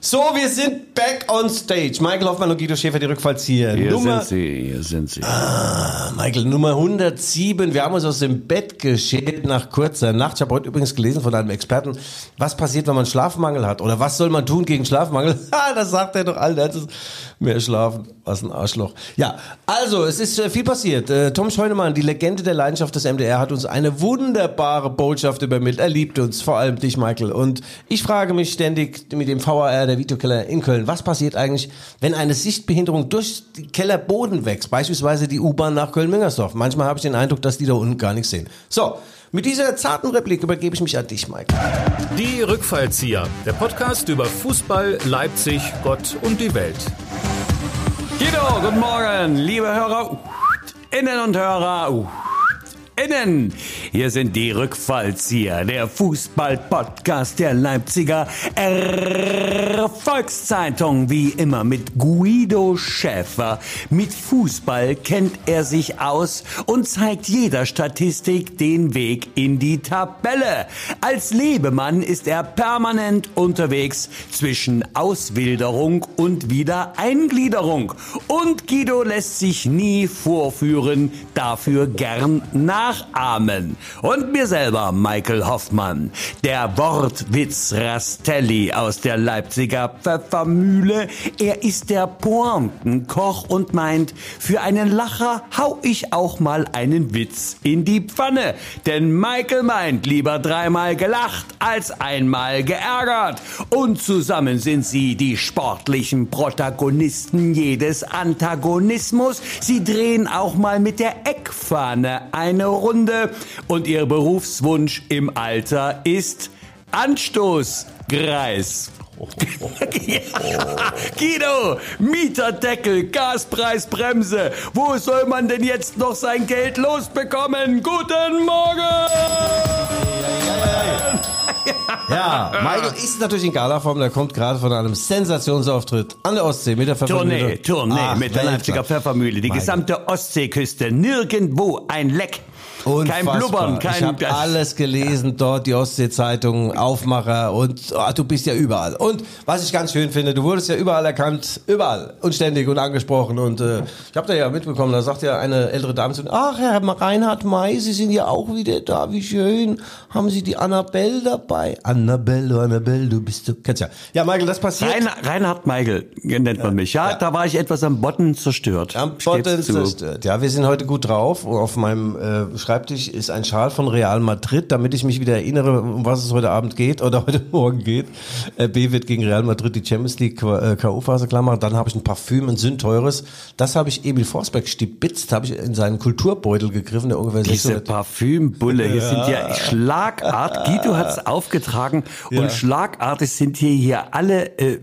so, wir sind back on stage. Michael Hoffmann und Guido Schäfer, die Rückfallzieher. Hier Nummer, sind sie, hier sind sie. Ah, Michael, Nummer 107. Wir haben uns aus dem Bett geschält nach kurzer Nacht. Ich habe heute übrigens gelesen von einem Experten, was passiert, wenn man Schlafmangel hat oder was soll man tun gegen Schlafmangel? Ha, das sagt er doch alle. Mehr schlafen, was ein Arschloch. Ja, also, es ist äh, viel passiert. Äh, Tom Scheunemann, die Legende der Leidenschaft des MDR, hat uns eine wunderbare Botschaft übermittelt. Er liebt uns, vor allem dich, Michael. Und ich frage mich ständig mit dem VAR, der Videokeller in Köln, was passiert eigentlich, wenn eine Sichtbehinderung durch die Kellerboden wächst? Beispielsweise die U-Bahn nach Köln-Müngersdorf. Manchmal habe ich den Eindruck, dass die da unten gar nichts sehen. So, mit dieser zarten Replik übergebe ich mich an dich, Michael. Die Rückfallzieher, der Podcast über Fußball, Leipzig, Gott und die Welt. Guido, guten Morgen, liebe Hörer, Innen und Hörer, Innen. Hier sind die Rückfallzieher, der Fußball-Podcast der Leipziger Volkszeitung, wie immer mit Guido Schäfer. Mit Fußball kennt er sich aus und zeigt jeder Statistik den Weg in die Tabelle. Als Lebemann ist er permanent unterwegs zwischen Auswilderung und Wiedereingliederung. Und Guido lässt sich nie vorführen, dafür gern nachahmen. Und mir selber, Michael Hoffmann, der Wortwitz Rastelli aus der Leipziger Pfeffermühle. Er ist der Pointenkoch und meint, für einen Lacher hau ich auch mal einen Witz in die Pfanne. Denn Michael meint, lieber dreimal gelacht als einmal geärgert. Und zusammen sind sie die sportlichen Protagonisten jedes Antagonismus. Sie drehen auch mal mit der Eckfahne eine Runde. Und ihr Berufswunsch im Alter ist Anstoßgreis. ja, Guido, Mieterdeckel, Gaspreisbremse. Wo soll man denn jetzt noch sein Geld losbekommen? Guten Morgen! Ja, Michael ist natürlich in Galaform. Der kommt gerade von einem Sensationsauftritt an der Ostsee mit der Tournee, Tournee Ach, mit der. Leipziger Pfeffermühle. Die Michael. gesamte Ostseeküste. Nirgendwo ein Leck. Kein Unfassbar. Blubbern, Ich kein... habe alles gelesen dort, die Ostsee-Zeitung, Aufmacher und oh, du bist ja überall. Und was ich ganz schön finde, du wurdest ja überall erkannt, überall und ständig und angesprochen. Und äh, ich habe da ja mitbekommen, da sagt ja eine ältere Dame zu mir, ach Herr Reinhard May, Sie sind ja auch wieder da, wie schön. Haben Sie die Annabelle dabei? Annabelle, Annabelle, du bist du, kennst ja. Ja, Michael, das passiert. Rein, Reinhard Meigel nennt man mich. Ja, ja. da war ich etwas am Botten zerstört. Am Botten zerstört. Ja, wir sind heute gut drauf. Auf meinem äh, Schreibtisch ist ein Schal von Real Madrid, damit ich mich wieder erinnere, um was es heute Abend geht oder heute Morgen geht. Äh, B wird gegen Real Madrid die Champions League äh, K.O.-Phase klar machen. Dann habe ich ein Parfüm, ein sündteures. Das habe ich Emil Forsberg stibitzt, habe ich in seinen Kulturbeutel gegriffen, der ungefähr Diese 600 Parfümbulle, hier sind ja Schlagart. Guido hat es aufgetragen Ja. und schlagartig sind hier hier alle äh,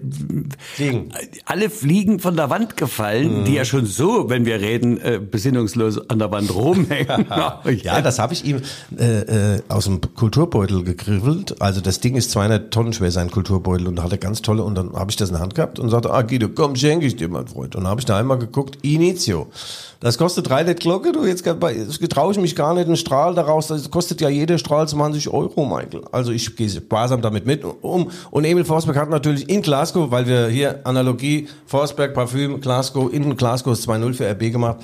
Fliegen. alle Fliegen von der Wand gefallen, die ja schon so, wenn wir reden, äh, besinnungslos an der Wand rumhängen. Ja, das habe ich ihm äh, äh, aus dem Kulturbeutel gegriffelt. Also das Ding ist 200 Tonnen schwer, sein Kulturbeutel. Und da hat er ganz tolle, und dann habe ich das in der Hand gehabt und sagte, ah Guido, komm, schenke ich dir, mein Freund. Und dann habe ich da einmal geguckt, Initio. Das kostet drei Net Glocke, du, jetzt traue ich mich gar nicht, einen Strahl daraus, das kostet ja jeder Strahl 20 Euro, Michael. Also ich gehe sparsam damit mit um. Und Emil Forsberg hat natürlich in Glasgow, weil wir hier Analogie, Forsberg, Parfüm, Glasgow, in Glasgow ist 2-0 für RB gemacht.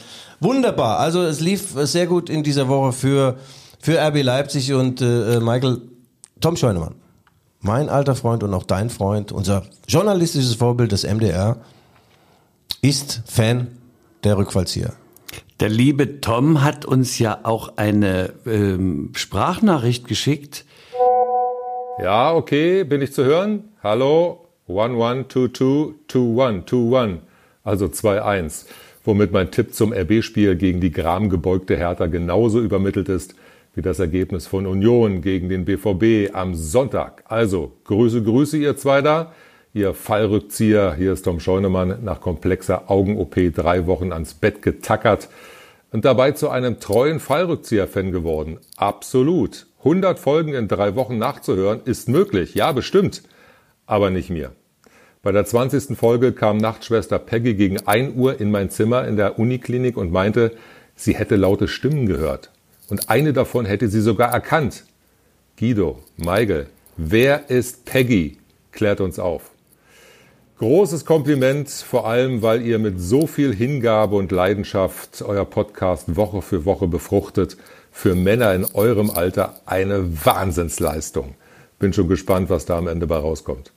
Wunderbar. Also es lief sehr gut in dieser Woche für, für RB Leipzig und äh, äh, Michael, Tom Scheunemann, mein alter Freund und auch dein Freund, unser journalistisches Vorbild des MDR, ist Fan der Rückfallzieher. Der liebe Tom hat uns ja auch eine ähm, Sprachnachricht geschickt. Ja, okay, bin ich zu hören? Hallo? 11222121, also 2-1. Womit mein Tipp zum RB-Spiel gegen die gramgebeugte Hertha genauso übermittelt ist wie das Ergebnis von Union gegen den BVB am Sonntag. Also, Grüße, Grüße, ihr zwei da. Ihr Fallrückzieher, hier ist Tom Scheunemann, nach komplexer Augen-OP drei Wochen ans Bett getackert und dabei zu einem treuen Fallrückzieher-Fan geworden. Absolut. 100 Folgen in drei Wochen nachzuhören ist möglich. Ja, bestimmt. Aber nicht mir. Bei der 20. Folge kam Nachtschwester Peggy gegen 1 Uhr in mein Zimmer in der Uniklinik und meinte, sie hätte laute Stimmen gehört. Und eine davon hätte sie sogar erkannt. Guido, Michael, wer ist Peggy? Klärt uns auf. Großes Kompliment, vor allem, weil ihr mit so viel Hingabe und Leidenschaft euer Podcast Woche für Woche befruchtet. Für Männer in eurem Alter eine Wahnsinnsleistung. Bin schon gespannt, was da am Ende bei rauskommt.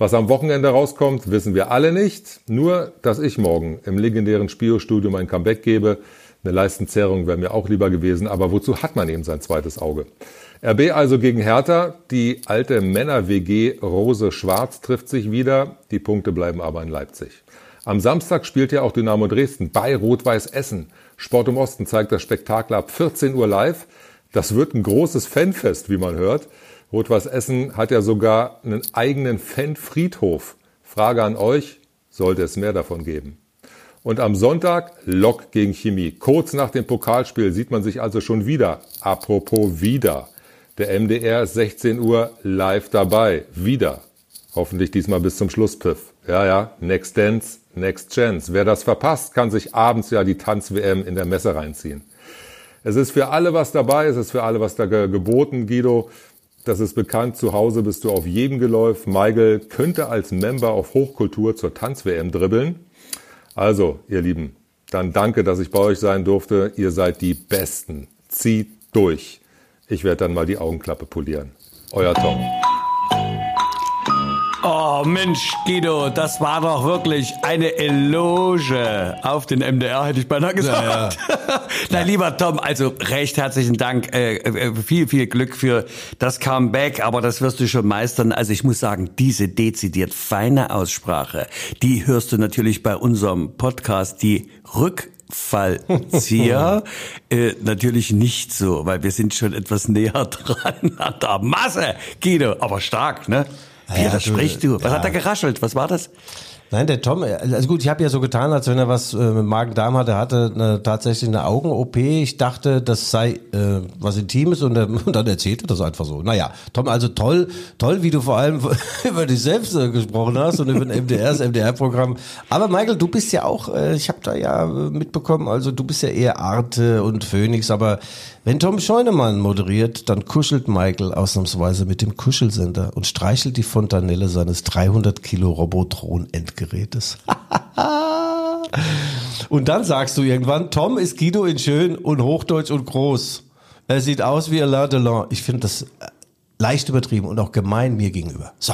Was am Wochenende rauskommt, wissen wir alle nicht. Nur, dass ich morgen im legendären Spio-Studio mein Comeback gebe. Eine Leistenzerrung wäre mir auch lieber gewesen, aber wozu hat man eben sein zweites Auge? RB also gegen Hertha. Die alte Männer-WG Rose Schwarz trifft sich wieder. Die Punkte bleiben aber in Leipzig. Am Samstag spielt ja auch Dynamo Dresden bei Rot-Weiß Essen. Sport im Osten zeigt das Spektakel ab 14 Uhr live. Das wird ein großes Fanfest, wie man hört. Rot-Weiß Essen hat ja sogar einen eigenen Fanfriedhof. Frage an euch, sollte es mehr davon geben? Und am Sonntag Lok gegen Chemie. Kurz nach dem Pokalspiel sieht man sich also schon wieder. Apropos wieder. Der MDR ist 16 Uhr live dabei. Wieder. Hoffentlich diesmal bis zum Schlusspfiff. Ja, ja, Next Dance, Next Chance. Wer das verpasst, kann sich abends ja die Tanz-WM in der Messe reinziehen. Es ist für alle was dabei, es ist für alle was da geboten, Guido. Das ist bekannt, zu Hause bist du auf jedem Geläuf. Michael könnte als Member auf Hochkultur zur Tanz-WM dribbeln. Also, ihr Lieben, dann danke, dass ich bei euch sein durfte. Ihr seid die Besten. Zieht durch. Ich werde dann mal die Augenklappe polieren. Euer Tom. Oh Mensch, Guido, das war doch wirklich eine Eloge auf den MDR, hätte ich beinahe gesagt. Ja, ja. Na, lieber Tom, also recht herzlichen Dank. Äh, äh, viel, viel Glück für das Comeback, aber das wirst du schon meistern. Also ich muss sagen, diese dezidiert feine Aussprache, die hörst du natürlich bei unserem Podcast, die Rück Fallzieher äh, natürlich nicht so, weil wir sind schon etwas näher dran an der Masse, Guido, aber stark, ne? Ja, das spricht du. Was ja. hat er geraschelt? Was war das? Nein, der Tom, also gut, ich habe ja so getan, als wenn er was äh, mit Magen-Darm hatte, er hatte eine, tatsächlich eine Augen-OP. Ich dachte, das sei äh, was Intimes und, er, und dann erzählte das einfach so. Naja, Tom, also toll, toll, wie du vor allem über dich selbst äh, gesprochen hast und über den MDR, das MDR-Programm. Aber Michael, du bist ja auch, äh, ich habe da ja mitbekommen, also du bist ja eher Arte und Phoenix, aber wenn Tom Scheunemann moderiert, dann kuschelt Michael ausnahmsweise mit dem Kuschelsender und streichelt die Fontanelle seines 300 Kilo Robotron-Endgerätes. und dann sagst du irgendwann, Tom ist Guido in schön und hochdeutsch und groß. Er sieht aus wie Alain Delon. Ich finde das leicht übertrieben und auch gemein mir gegenüber. So.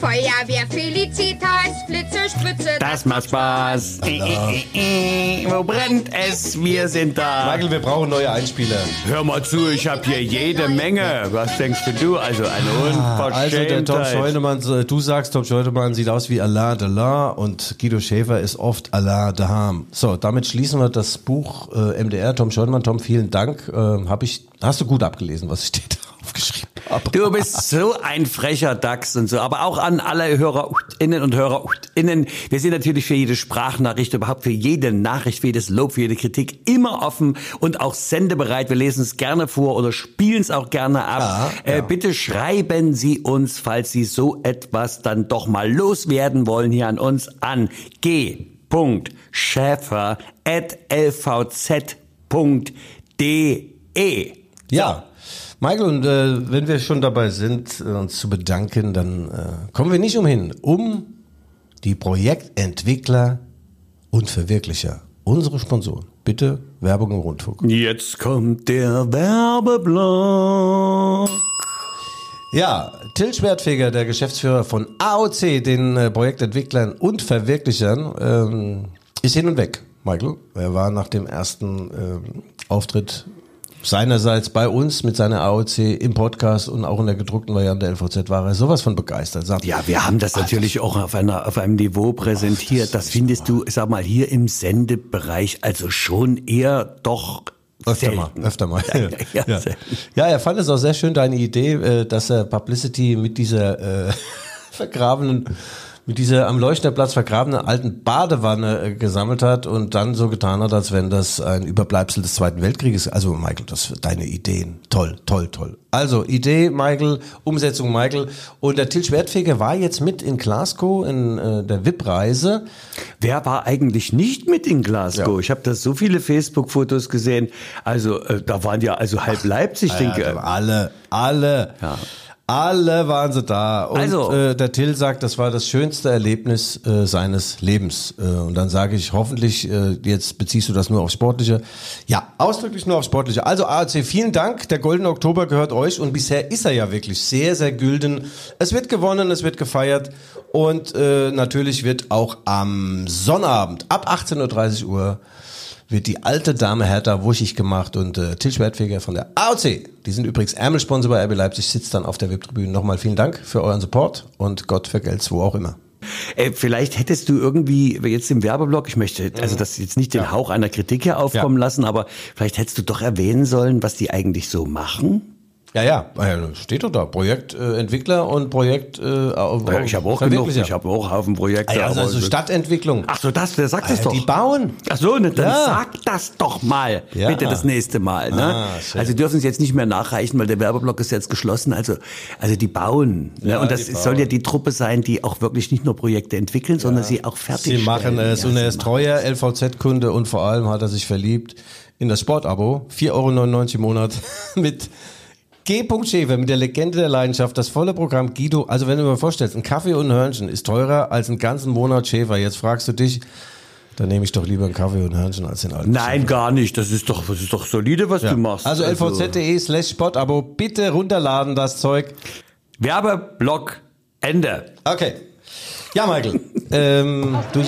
Feuerwehr Felicitas, Blitze, Spritze. Das macht Spaß. Äh, äh, äh, wo brennt es? Wir sind da. Michael, wir brauchen neue Einspieler. Hör mal zu, ich habe hier jede Menge. Was denkst du? Also eine Unverschämtheit. Also der Tom Scheunemann, du sagst, Tom Scheunemann sieht aus wie Alain Delon und Guido Schäfer ist oft Alain Deham. So, damit schließen wir das Buch äh, MDR. Tom Scheunemann, Tom, vielen Dank. Äh, hab ich, hast du gut abgelesen, was steht aufgeschrieben habe. Du bist so ein frecher Dachs und so. Aber auch an alle HörerInnen und HörerInnen. Wir sind natürlich für jede Sprachnachricht, überhaupt für jede Nachricht, für jedes Lob, für jede Kritik immer offen und auch sendebereit. Wir lesen es gerne vor oder spielen es auch gerne ab. Ja, äh, ja. Äh, bitte schreiben Sie uns, falls Sie so etwas dann doch mal loswerden wollen, hier an uns an g.schäfer.lvz.de. Ja. Michael, und äh, wenn wir schon dabei sind, äh, uns zu bedanken, dann äh, kommen wir nicht umhin, um die Projektentwickler und Verwirklicher, unsere Sponsoren. Bitte Werbung im Rundfunk. Jetzt kommt der Werbeblock. Ja, Till Schwertfeger, der Geschäftsführer von AOC, den äh, Projektentwicklern und Verwirklichern, ähm, ist hin und weg. Michael, er war nach dem ersten ähm, Auftritt seinerseits bei uns mit seiner AOC im Podcast und auch in der gedruckten Variante der LVZ war er sowas von begeistert. Sagt, ja, wir haben das natürlich auch auf, einer, auf einem Niveau präsentiert. das, das findest du, sag mal, hier im Sendebereich also schon eher doch Öfter mal, öfter mal. Ja, ja, ja. ja, er fand es auch sehr schön, deine Idee, äh, dass er Publicity mit dieser äh, vergrabenen mit dieser am Leuchterplatz vergrabenen alten Badewanne äh, gesammelt hat und dann so getan hat, als wenn das ein Überbleibsel des Zweiten Weltkrieges ist. Also Michael, das deine Ideen. Toll, toll, toll. Also Idee Michael, Umsetzung Michael. Und der Till Schwertfeger war jetzt mit in Glasgow in äh, der VIP-Reise. Wer war eigentlich nicht mit in Glasgow? Ja. Ich habe da so viele Facebook-Fotos gesehen. Also äh, da waren ja also halb Leipzig, Ach, denke ich. Ja, alle, alle. Ja. Alle waren sie da. Und Also. äh, der Till sagt, das war das schönste Erlebnis äh, seines Lebens. Äh, und dann sage ich, hoffentlich, äh, jetzt beziehst du das nur auf Sportliche. Ja, ausdrücklich nur auf Sportliche. Also AOC, vielen Dank. Der Goldene Oktober gehört euch. Und bisher ist er ja wirklich sehr, sehr gülden. Es wird gewonnen, es wird gefeiert. Und äh, natürlich wird auch am Sonnabend ab 18.30 Uhr wird die alte Dame Hertha wuschig gemacht und äh, Til Schwertfeger von der AOC, die sind übrigens Ärmelsponsor bei RB Leipzig, sitzt dann auf der VIP-Tribüne. Nochmal vielen Dank für euren Support und Gott vergelt's wo auch immer. Äh, vielleicht hättest du irgendwie jetzt im Werbeblock, ich möchte also das jetzt nicht den Hauch einer Kritik hier aufkommen Ja. lassen, aber vielleicht hättest du doch erwähnen sollen, was die eigentlich so machen. Ja, ja, äh, steht doch da. Projektentwickler äh, und Projekt. Äh, Ja, ich habe auch genug, ich habe auch Haufen Projekte. Ah, ja, also, also Stadtentwicklung. Ach so, das, der sagt Ah, es doch. Die bauen. Ach so, ne, dann Ja. sag das doch mal, Ja. bitte das nächste Mal. Ne? Ah, also Sie dürfen es jetzt nicht mehr nachreichen, weil der Werbeblock ist jetzt geschlossen. Also, also die bauen. Ne? Und das die soll bauen. ja die Truppe sein, die auch wirklich nicht nur Projekte entwickeln, sondern sie auch fertig Sie machen es und er ist treuer LVZ-Kunde und vor allem hat er sich verliebt in das Sportabo. 4,99 Euro im Monat mit G. Schäfer, mit der Legende der Leidenschaft, das volle Programm Guido. Also wenn du mal vorstellst, ein Kaffee und ein Hörnchen ist teurer als einen ganzen Monat Schäfer. Jetzt fragst du dich, dann nehme ich doch lieber einen Kaffee und ein Hörnchen als den alten Nein, gar nicht. Das ist doch, das ist doch solide, was Ja. du machst. Also lvz.de slash Sportabo, bitte runterladen das Zeug. Werbeblock Ende. Okay. Ja, Michael. Ähm, du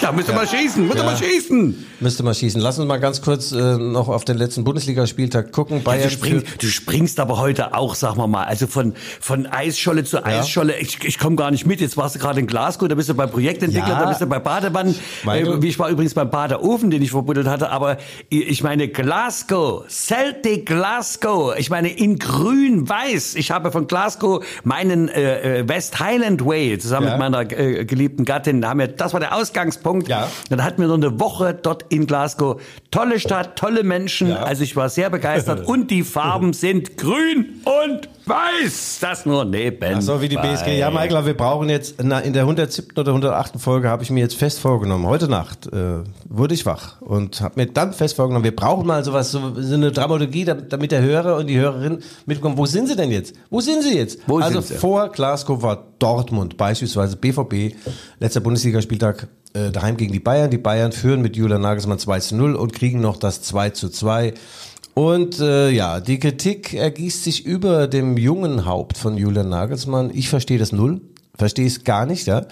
Ja, müsst ihr mal schießen, müsst ihr mal schießen. müsste mal schießen. Lass uns mal ganz kurz äh, noch auf den letzten Bundesligaspieltag gucken. Bayern Du, spring, du springst aber heute auch, sagen wir mal, also von, von Eisscholle zu Eisscholle. Ich, ich komme gar nicht mit. Jetzt warst du gerade in Glasgow, da bist du beim Projektentwickler, Ja. da bist du bei Badewanne. Michael. Äh, ich war übrigens beim Badeofen, den ich verbuddelt hatte. Aber ich meine Glasgow, Celtic Glasgow. Ich meine in grün-weiß. Ich habe von Glasgow meinen äh, äh, West Highland Way zusammen Ja. mit meiner äh, geliebten Gattin. Da haben wir, das war der Ausgangspunkt. Ja. Dann hatten wir noch eine Woche dort in Glasgow. Tolle Stadt, tolle Menschen. Ja. Also ich war sehr begeistert. Und die Farben sind grün und weiß. Das nur neben. Ach so, wie die BSG. Ja, Michael, wir brauchen jetzt, na, in der 107. oder 108. Folge habe ich mir jetzt fest vorgenommen, heute Nacht äh, wurde ich wach und habe mir dann fest vorgenommen, wir brauchen mal sowas, so, so eine Dramaturgie, damit der Hörer und die Hörerin mitbekommen, wo sind sie denn jetzt? Wo sind sie jetzt? Wo also sie? vor Glasgow war Dortmund, beispielsweise BVB, letzter Bundesligaspieltag, äh, daheim gegen die Bayern. Die Bayern führen mit Julian Nagelsmann 2 zu 0 und kriegen noch das 2 zu 2. Und äh, ja, die Kritik ergießt sich über dem jungen Haupt von Julian Nagelsmann. Ich verstehe das null, verstehe es gar nicht. Ja.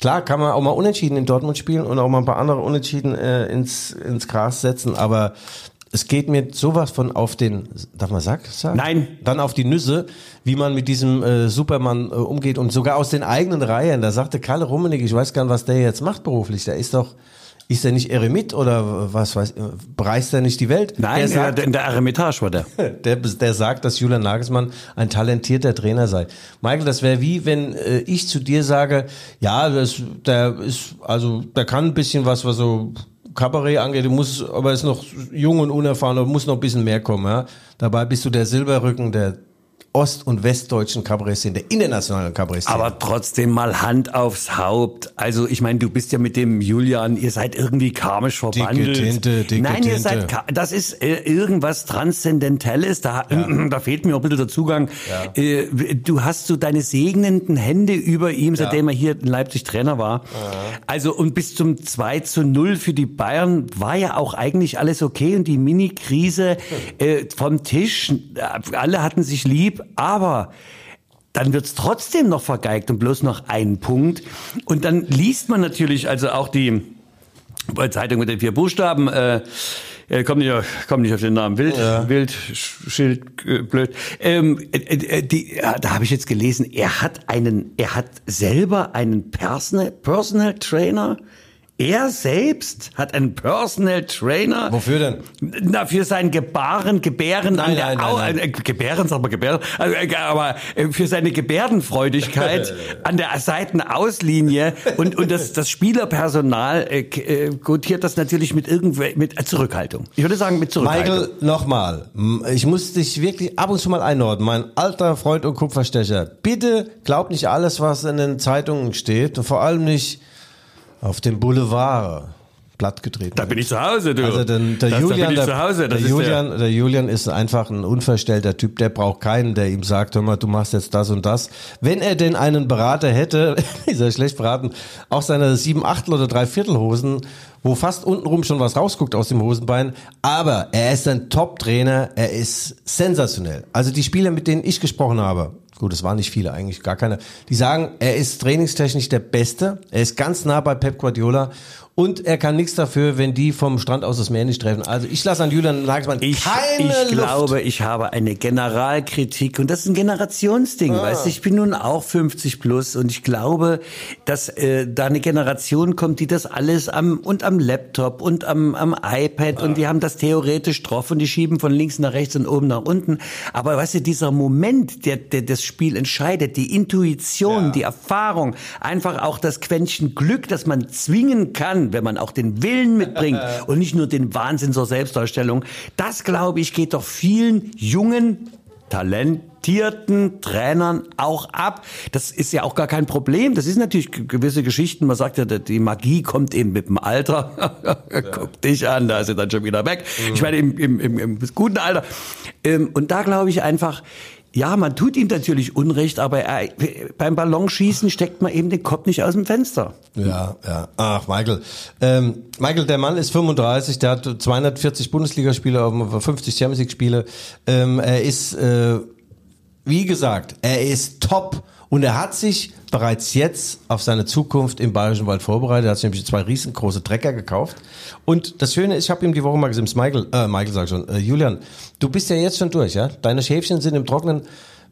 Klar kann man auch mal unentschieden in Dortmund spielen und auch mal ein paar andere unentschieden äh, ins, ins Gras setzen, aber es geht mir sowas von auf den, darf man sagen? sagen? Nein. Dann auf die Nüsse, wie man mit diesem äh, Supermann äh, umgeht und sogar aus den eigenen Reihen. Da sagte Kalle Rummenigge, ich weiß gar nicht, was der jetzt macht beruflich. Der ist doch, ist er nicht Eremit oder was weiß, bereist er nicht die Welt? Nein, der sagt, der der Eremitage war der. der, der sagt, dass Julian Nagelsmann ein talentierter Trainer sei. Michael, das wäre wie, wenn äh, ich zu dir sage, ja, das, der ist, also, der kann ein bisschen was, was so Kabarett angeht, du musst, aber ist noch jung und unerfahren, muss noch ein bisschen mehr kommen, ja. Dabei bist du der Silberrücken der ost- und westdeutschen Kabarettszene, der internationalen Kabarettszene. Aber trotzdem mal Hand aufs Haupt. Also ich meine, du bist ja mit dem Julian, ihr seid irgendwie karmisch verbandelt. Tinte, dicke Nein, ihr seid, das ist äh, irgendwas Transzendentelles. Da, da fehlt mir ein bisschen der Zugang. Äh, du hast so deine segnenden Hände über ihm, seitdem er hier in Leipzig Trainer war. Also und bis zum 2 zu 0 für die Bayern war ja auch eigentlich alles okay und die Mini-Krise äh, vom Tisch, äh, alle hatten sich lieb, aber dann wird's trotzdem noch vergeigt und bloß noch ein Punkt. Und dann liest man natürlich also auch die Zeitung mit den vier Buchstaben. Äh, äh, komm nicht, auf- komm nicht auf den Namen. Wild, Wild, Sch- Schild, äh, blöd. Ähm, äh, äh, die, ja, da habe ich jetzt gelesen, er hat einen, er hat selber einen Personal, Personal Trainer. Er selbst hat einen Personal Trainer. Wofür denn? Na, für sein Gebaren, Gebären an Nein, der nein, nein, Au, nein. Äh, Gebären, sag mal Gebären, also, äh, aber äh, für seine Gebärdenfreudigkeit an der Seitenauslinie und, und das, das Spielerpersonal äh, äh, gutiert das natürlich mit irgendwel mit äh, Zurückhaltung. Ich würde sagen mit Zurückhaltung. Michael, nochmal. Ich muss dich wirklich ab und zu mal einordnen. Mein alter Freund und Kupferstecher. Bitte glaub nicht alles, was in den Zeitungen steht. Und vor allem nicht auf dem Boulevard. plattgetreten. Da bin ich zu Hause, du. Also den, der das, Julian, da bin ich der, zu Hause. Der, ist Julian, der, Julian ist einfach ein unverstellter Typ, der braucht keinen, der ihm sagt, hör mal, du machst jetzt das und das. Wenn er denn einen Berater hätte, ist er schlecht beraten, auch seine sieben Achtel oder Dreiviertelhosen, wo fast untenrum schon was rausguckt aus dem Hosenbein, aber er ist ein Top-Trainer, er ist sensationell. Also die Spieler, mit denen ich gesprochen habe, Gut, es waren nicht viele, eigentlich gar keine. Die sagen, er ist trainingstechnisch der Beste. Er ist ganz nah bei Pep Guardiola. Und er kann nichts dafür, wenn die vom Strand aus das Meer nicht treffen. Also ich lasse an Julian Nagelsmann Ich, keine ich Luft. glaube, ich habe eine Generalkritik und das ist ein Generationsding, Ah. weißt du, ich bin nun auch 50 plus und ich glaube, dass äh, da eine Generation kommt, die das alles am und am Laptop und am, am iPad und die haben das theoretisch drauf und die schieben von links nach rechts und oben nach unten. Aber weißt du, dieser Moment, der, der das Spiel entscheidet, die Intuition, die Erfahrung, einfach auch das Quäntchen Glück, das man zwingen kann, wenn man auch den Willen mitbringt und nicht nur den Wahnsinn zur Selbstdarstellung. Das, glaube ich, geht doch vielen jungen, talentierten Trainern auch ab. Das ist ja auch gar kein Problem. Das ist natürlich gewisse Geschichten. Man sagt ja, die Magie kommt eben mit dem Alter. Guck dich an, da ist sie dann schon wieder weg. Ich meine, im, im, im, im guten Alter. Ähm, Und da glaube ich einfach, ja, man tut ihm natürlich Unrecht, aber er, beim Ballonschießen steckt man eben den Kopf nicht aus dem Fenster. Ja, ja. Ach, Michael. Ähm, Michael, der Mann ist 35, der hat 240 Bundesligaspiele, auf 50 Champions League Spiele. Ähm, er ist, äh, wie gesagt, er ist top und er hat sich bereits jetzt auf seine Zukunft im Bayerischen Wald vorbereitet. Er hat sich nämlich zwei riesengroße Trecker gekauft. Und das Schöne ist, ich habe ihm die Woche mal gesagt, Michael, äh, Michael sag schon, äh, Julian, du bist ja jetzt schon durch, ja? Deine Schäfchen sind im Trocknen.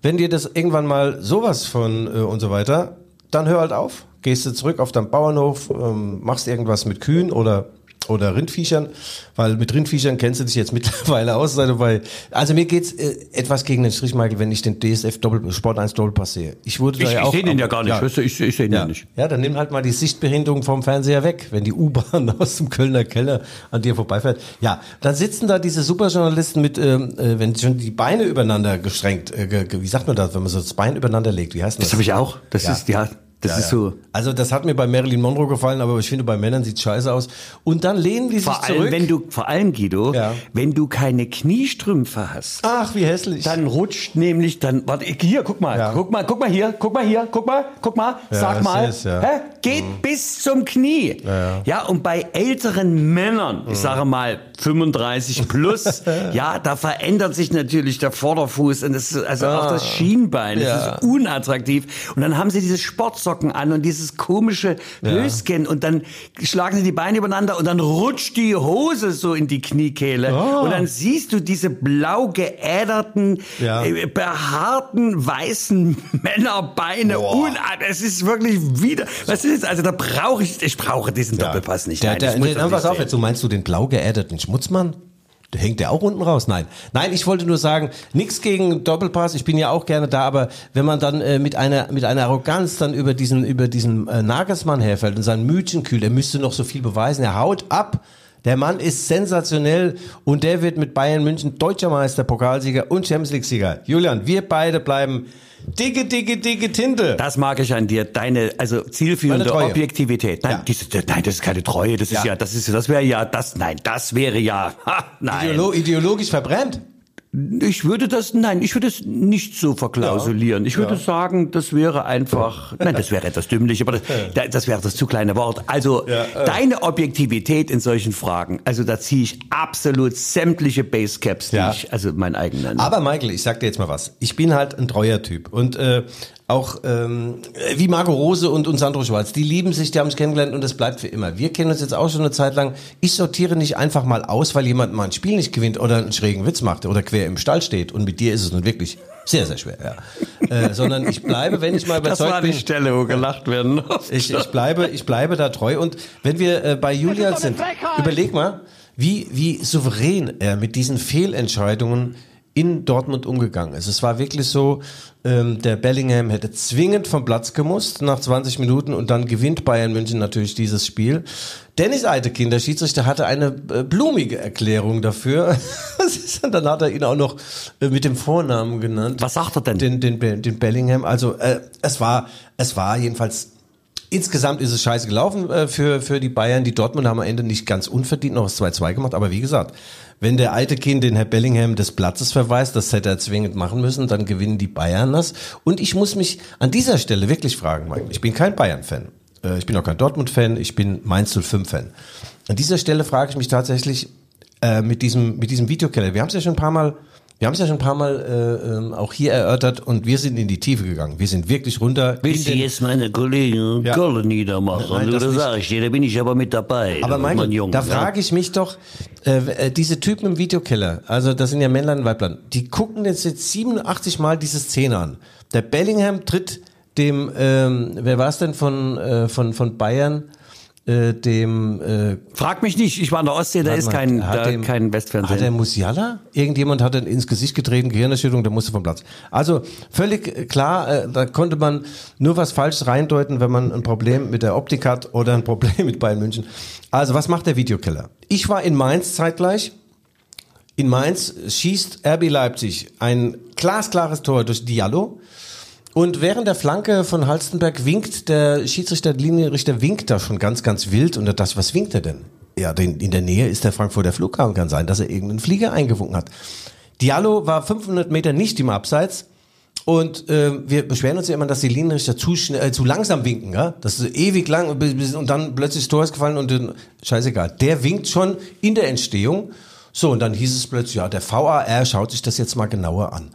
Wenn dir das irgendwann mal sowas von äh, und so weiter, dann hör halt auf. Gehst du zurück auf deinen Bauernhof, ähm, machst irgendwas mit Kühen oder oder Rindviechern, weil mit Rindviechern kennst du dich jetzt mittlerweile aus. Also, bei, also mir geht's äh, etwas gegen den Strich, Michael, wenn ich den DSF Doppel, Sport 1 Doppelpass sehe. Ich wurde da Ich, ja ich auch. sehe den ja gar nicht. Ja. weißt du, Ich, ich sehe den ja. Nicht. ja, dann nimm halt mal die Sichtbehinderung vom Fernseher weg, wenn die U-Bahn aus dem Kölner Keller an dir vorbeifährt. Ja, dann sitzen da diese Superjournalisten mit, ähm, äh, wenn schon die Beine übereinander gestrengt, äh, wie sagt man das, wenn man so das Bein übereinander legt, wie heißt das? Das habe ich auch. Das Ja. ist, ja, das Ja, ist so. Also das hat mir bei Marilyn Monroe gefallen, aber ich finde bei Männern sieht scheiße aus. Und dann lehnen die sich Vor allem, zurück. wenn du, vor allem Guido, Ja. wenn du keine Kniestrümpfe hast, Ach, wie hässlich. dann rutscht nämlich dann, warte, hier, guck mal, Ja. guck mal, guck mal hier, guck mal hier, guck mal, guck mal, sag mal, hä? geht bis zum Knie. Ja, und bei älteren Männern, ich sage mal 35 plus, ja, da verändert sich natürlich der Vorderfuß und das ist, also auch das Schienbein, das ist unattraktiv. Und dann haben sie diese Sportsocken an und dieses komische Höschen und dann schlagen sie die Beine übereinander und dann rutscht die Hose so in die Kniekehle und dann siehst du diese blau geäderten, Ja. äh, behaarten, weißen Männerbeine. Un es ist wirklich wieder, was ist, also da brauche ich, ich brauche diesen Doppelpass nicht. Der, Nein, der, der, nicht pass auf, jetzt, du meinst du den blau geäderten Schmutzmann? Hängt der auch unten raus? Nein. Nein, ich wollte nur sagen, nichts gegen Doppelpass, ich bin ja auch gerne da, aber wenn man dann äh, mit einer mit einer Arroganz dann über diesen über diesen äh, Nagelsmann herfällt und sein Mütchen kühlt, er müsste noch so viel beweisen, er haut ab. Der Mann ist sensationell und der wird mit Bayern München deutscher Meister, Pokalsieger und Champions League Sieger. Julian, wir beide bleiben dicke, dicke, dicke Tinte. Das mag ich an dir, deine also zielführende. Objektivität. Nein, Ja. diese, nein, das ist keine Treue, das ist Ja. ja, das ist das wäre ja das nein, das wäre ja ha, nein. Ideolo ideologisch verbrennt. Ich würde das, nein, ich würde es nicht so verklausulieren. Ich würde sagen, das wäre einfach, nein, das wäre etwas dümmlich, aber das, das wäre das zu kleine Wort. Also, deine Objektivität in solchen Fragen, also da ziehe ich absolut sämtliche Basecaps, die Ja. ich, also mein eigener. Aber Michael, ich sag dir jetzt mal was. Ich bin halt ein treuer Typ. Und äh, auch ähm, wie Marco Rose und, und Sandro Schwarz, die lieben sich, die haben sich kennengelernt und das bleibt für immer. Wir kennen uns jetzt auch schon eine Zeit lang. Ich sortiere nicht einfach mal aus, weil jemand mal ein Spiel nicht gewinnt oder einen schrägen Witz macht oder quer im Stall steht. Und mit dir ist es nun wirklich sehr, sehr schwer. Ja. Äh, sondern ich bleibe, wenn ich mal das überzeugt war die bin. Stelle, wo gelacht werden. Ich, ich bleibe, ich bleibe da treu. Und wenn wir äh, bei Julian sind, überleg mal, wie, wie souverän er mit diesen Fehlentscheidungen in Dortmund umgegangen ist. Es war wirklich so, ähm, der Bellingham hätte zwingend vom Platz gemusst nach 20 Minuten und dann gewinnt Bayern München natürlich dieses Spiel. Dennis Eitekin, der Schiedsrichter, hatte eine äh, blumige Erklärung dafür. Dann hat er ihn auch noch äh, mit dem Vornamen genannt. Was sagt er denn? Den, den, den Bellingham. Also äh, es war, es war jedenfalls insgesamt ist es scheiße gelaufen äh, für, für die Bayern. Die Dortmund haben am Ende nicht ganz unverdient noch das 2-2 gemacht. Aber wie gesagt, wenn der alte Kind den Herr Bellingham des Platzes verweist, das hätte er zwingend machen müssen, dann gewinnen die Bayern das. Und ich muss mich an dieser Stelle wirklich fragen, Michael, ich bin kein Bayern-Fan. Äh, Ich bin auch kein Dortmund-Fan, ich bin Mainz 05-Fan. An dieser Stelle frage ich mich tatsächlich äh, mit diesem mit diesem Videokeller. Wir haben es ja schon ein paar Mal, wir haben es ja schon ein paar Mal äh, ähm, auch hier erörtert und wir sind in die Tiefe gegangen. Wir sind wirklich runter. Willst du jetzt meine Kollegen Ja. Kohle niedermachen? Nein, das das nicht. sag ich dir, da bin ich aber mit dabei. Aber mein, mein Junge. da ne? frage ich mich doch, äh, äh, diese Typen im Videokeller, also das sind ja Männlein und Weiblein, die gucken jetzt, jetzt 87 Mal diese Szene an. Der Bellingham tritt dem, ähm, wer war es denn von, äh, von, von Bayern, äh, dem, äh, Frag mich nicht, ich war in der Ostsee, da ist kein, hat da dem- kein Hat der Westfernsehen. Musiala? Irgendjemand hat ihn ins Gesicht getreten, Gehirnerschütterung, der musste vom Platz. Also völlig äh, klar, äh, da konnte man nur was Falsches reindeuten, wenn man ein Problem mit der Optik hat oder ein Problem mit Bayern München. Also was macht der Videokeller? Ich war in Mainz zeitgleich. In Mainz schießt RB Leipzig ein glasklares Tor durch Diallo. Und während der Flanke von Halstenberg winkt, der Schiedsrichter, Linienrichter winkt da schon ganz, ganz wild. Und das, was winkt er denn? Ja, den, in der Nähe ist der Frankfurter Flughafen. Kann sein, dass er irgendeinen Flieger eingewunken hat. Diallo war 500 Meter nicht im Abseits. Und äh, wir beschweren uns ja immer, dass die Linienrichter zu, schnell, äh, zu langsam winken. Ja? Das ist ewig lang und dann plötzlich Tor ist gefallen und dann, scheißegal. Der winkt schon in der Entstehung. So, und dann hieß es plötzlich, ja, der VAR schaut sich das jetzt mal genauer an.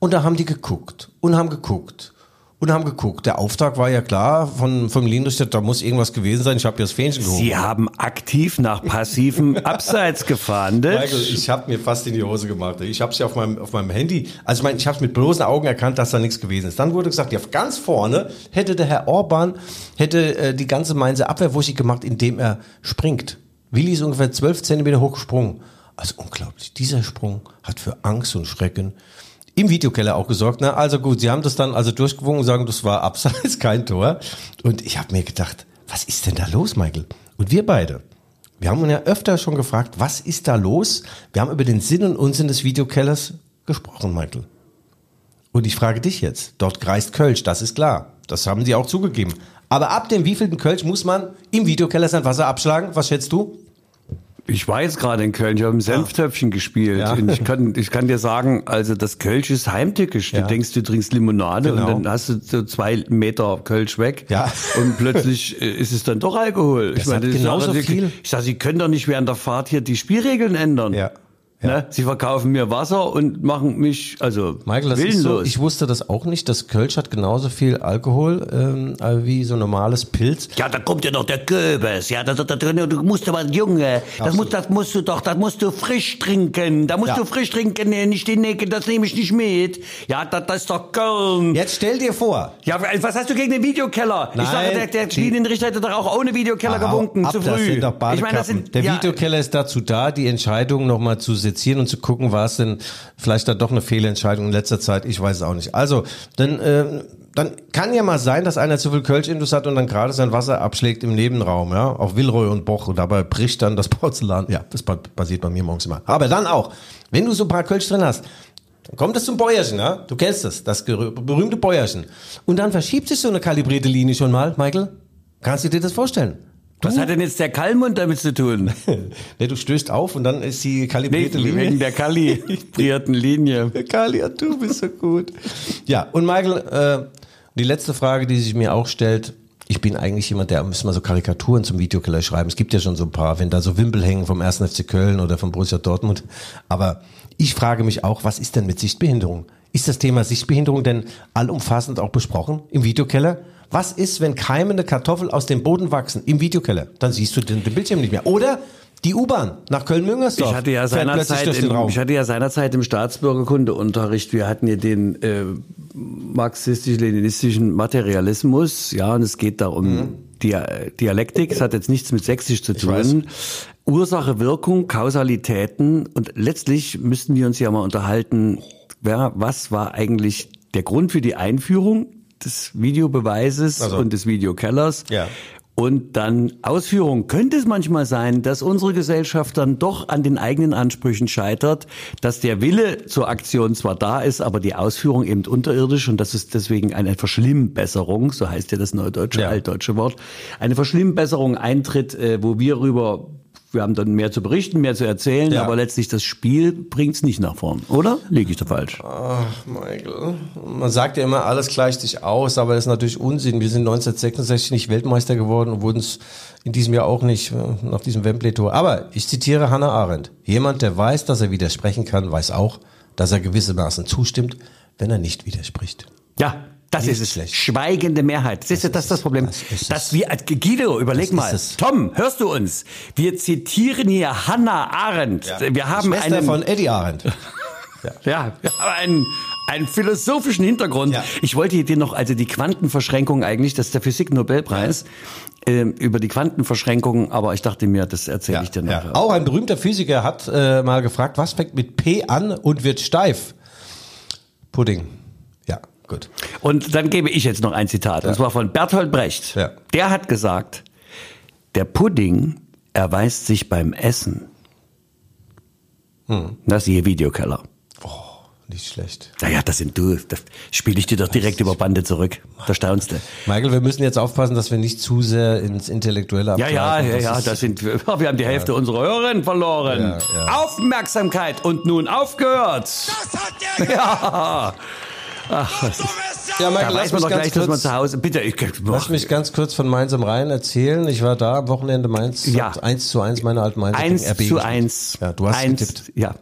Und da haben die geguckt und haben geguckt und haben geguckt. Der Auftrag war ja klar von, vom Linienrichter, da muss irgendwas gewesen sein. Ich habe ja das Fähnchen gehoben. Sie haben aktiv nach passivem Abseits gefahndet. Michael, ich habe mir fast in die Hose gemacht. Ich habe es ja auf meinem, auf meinem Handy, also ich, mein, ich habe mit bloßen Augen erkannt, dass da nichts gewesen ist. Dann wurde gesagt, ja, ganz vorne hätte der Herr Orban, hätte äh, die ganze Mainzer Abwehr wuschig gemacht, indem er springt. Willi ist ungefähr zwölf Zentimeter hoch gesprungen. Also unglaublich. Dieser Sprung hat für Angst und Schrecken im Videokeller auch gesorgt. Na, also gut, sie haben das dann also durchgewungen und sagen, das war abseits, kein Tor. Und ich habe mir gedacht, was ist denn da los, Michael? Und wir beide, wir haben uns ja öfter schon gefragt, was ist da los? Wir haben über den Sinn und Unsinn des Videokellers gesprochen, Michael. Und ich frage dich jetzt, dort kreist Kölsch, das ist klar. Das haben sie auch zugegeben. Aber ab dem wievielten Kölsch muss man im Videokeller sein Wasser abschlagen? Was schätzt du? Ich war jetzt gerade in Köln, ich habe im Senftöpfchen gespielt. Ja. Und ich kann, ich kann dir sagen, also das Kölsch ist heimtückisch. Ja. Du denkst, du trinkst Limonade Genau. und dann hast du so zwei Meter Kölsch weg. Ja. Und plötzlich äh, ist es dann doch Alkohol. Das ich genauso sage, viel. Ich sage, Sie können doch nicht während der Fahrt hier die Spielregeln ändern. Ja. Ja. Ne? Sie verkaufen mir Wasser und machen mich, also Michael, das ist so, willenlos. ich wusste das auch nicht. Das Kölsch hat genauso viel Alkohol ähm, äh, wie so normales Pilz. Ja, da kommt ja noch der Köbes. Ja, da, da, da, du musst aber, Junge, das musst, das musst du doch, das musst du frisch trinken. Da musst Ja. du frisch trinken, nee, nicht die Necke, das nehme ich nicht mit. Ja, das, das ist doch Köln. Jetzt stell dir vor, Ja, was hast du gegen den Videokeller? Nein, ich sage, der, der Linienrichter hätte doch auch ohne Videokeller Hau gewunken, ab, zu Das früh. sind doch ich meine, das Badekappen. sind, Der ja, Videokeller ist dazu da, die Entscheidung nochmal zu sezieren und zu gucken, war es denn vielleicht dann doch eine Fehlentscheidung in letzter Zeit. Ich weiß es auch nicht. Also, dann, äh, dann kann ja mal sein, dass einer zu viel Kölsch-Indus hat und dann gerade sein Wasser abschlägt im Nebenraum, ja, auf Wilroy und Boch und dabei bricht dann das Porzellan. Ja, das pa- passiert bei mir morgens immer. Aber dann auch, wenn du so ein paar Kölsch drin hast, dann kommt es zum Bäuerchen, ja? Du kennst das, das gerü- berühmte Bäuerchen. Und dann verschiebt sich so eine kalibrierte Linie schon mal, Michael. Kannst du dir das vorstellen? Was hat denn jetzt der Kalmund damit zu tun? Ne, du stößt auf und dann ist die Nee, kalibrierte wegen Linie. der kalibrierten Linie. Kali, du bist so gut. Ja, und Michael, äh, die letzte Frage, die sich mir auch stellt, ich bin eigentlich jemand, der müssen mal so Karikaturen zum Videokeller schreiben. Es gibt ja schon so ein paar, wenn da so Wimpel hängen vom 1. FC Köln oder vom Borussia Dortmund. Aber ich frage mich auch, was ist denn mit Sichtbehinderung? Ist das Thema Sichtbehinderung denn allumfassend auch besprochen im Videokeller? Was ist, wenn keimende Kartoffel aus dem Boden wachsen im Videokeller? Dann siehst du den, den Bildschirm nicht mehr. Oder die U-Bahn nach Köln-Müngersdorf. Ich hatte ja seinerzeit, im, Raum. ich hatte ja seinerzeit im Staatsbürgerkundeunterricht, wir hatten ja den äh, marxistisch-leninistischen Materialismus, ja, und es geht da um Mhm. Dia Dialektik, es hat jetzt nichts mit Sächsisch zu tun. Ursache, Wirkung, Kausalitäten und letztlich müssten wir uns ja mal unterhalten, wer, was war eigentlich der Grund für die Einführung des Videobeweises Also. und des Videokellers? Ja. und dann Ausführung. Könnte es manchmal sein, dass unsere Gesellschaft dann doch an den eigenen Ansprüchen scheitert, dass der Wille zur Aktion zwar da ist, aber die Ausführung eben unterirdisch und das ist deswegen eine Verschlimmbesserung, so heißt ja das neudeutsche, Ja. altdeutsche Wort, eine Verschlimmbesserung eintritt, äh, wo wir rüber wir haben dann mehr zu berichten, mehr zu erzählen, Ja. aber letztlich das Spiel bringt's nicht nach vorn, oder? Liege ich da falsch? Ach, Michael. Man sagt ja immer, alles gleicht sich aus, aber das ist natürlich Unsinn. Wir sind 1966 nicht Weltmeister geworden und wurden es in diesem Jahr auch nicht, äh, nach diesem Wembley-Tor. Aber ich zitiere Hannah Arendt. Jemand, der weiß, dass er widersprechen kann, weiß auch, dass er gewissermaßen zustimmt, wenn er nicht widerspricht. Ja, das Nicht ist es. schlecht. Schweigende Mehrheit. Siehst du, das ist das Problem. Das. Dass wir, äh, Guido, überleg mal. Tom, hörst du uns? Wir zitieren hier Hannah Arendt. Wir haben Schwester einen, von Eddie Arendt. ja, wir haben einen, einen philosophischen Hintergrund. Ja. Ich wollte dir noch, also die Quantenverschränkung eigentlich, das ist der Physik-Nobelpreis, ähm, über die Quantenverschränkung, aber ich dachte mir, das erzähle ich dir nachher. Auch ein berühmter Physiker hat äh, mal gefragt, was fängt mit P an und wird steif? Pudding. Ja, gut. Und dann gebe ich jetzt noch ein Zitat, und zwar von Bertolt Brecht. Ja. Der hat gesagt, der Pudding erweist sich beim Essen. Hm. Das ist hier Videokeller. Nicht schlecht. Naja, das sind du. Das spiele ich dir doch direkt über Bande zurück. Da staunst du. Michael, wir müssen jetzt aufpassen, dass wir nicht zu sehr ins Intellektuelle Ja, ja, abgleiten. ja, Das ja, ist- das sind wir. Wir haben die Hälfte unserer Hörerinnen verloren. Ja, ja. Aufmerksamkeit und nun aufgehört. Das hat der Ja. Ach, was ist, Ja, da Michael, lass weiß man mich, doch gleich, ganz dass man kurz, zu Hause. Bitte, ich, lass mich ganz kurz von Mainz am Rhein erzählen. Ich war da am Wochenende Mainz. Ja. hat 1 zu 1 meine alten Mainz. eins gegen RB zu gespielt. eins. Ja, du hast eins, getippt. Ja.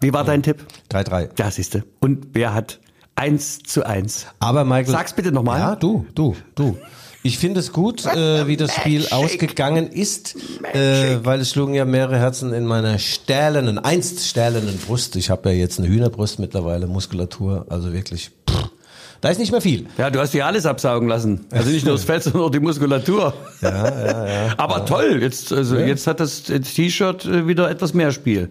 Wie war dein Tipp? 3-3. Ja, siehste. Und wer hat eins zu eins? Aber Michael. Sag's bitte noch mal. Ja, du, du, du. Ich finde es gut, äh, wie das Spiel ausgegangen ist, äh, weil es schlugen ja mehrere Herzen in meiner stählernen, einst stählernen Brust. Ich habe ja jetzt eine Hühnerbrust mittlerweile, Muskulatur, also wirklich, da ist nicht mehr viel. Ja, du hast dir alles absaugen lassen. Also nicht nur das Fett, sondern auch die Muskulatur. Ja, ja, ja. Aber toll, jetzt, also jetzt hat das T-Shirt äh, wieder etwas mehr Spiel.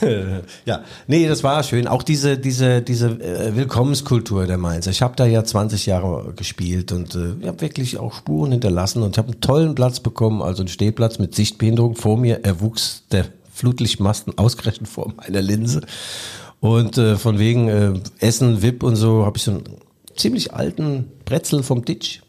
ja, nee, das war schön. Auch diese diese diese äh, Willkommenskultur der Mainzer. Ich habe da ja 20 Jahre gespielt und äh, ich habe wirklich auch Spuren hinterlassen und habe einen tollen Platz bekommen, also einen Stehplatz mit Sichtbehinderung. Vor mir erwuchs der Flutlichtmasten ausgerechnet vor meiner Linse. Und äh, von wegen äh, Essen, VIP und so habe ich so einen ziemlich alten Brezel vom Ditch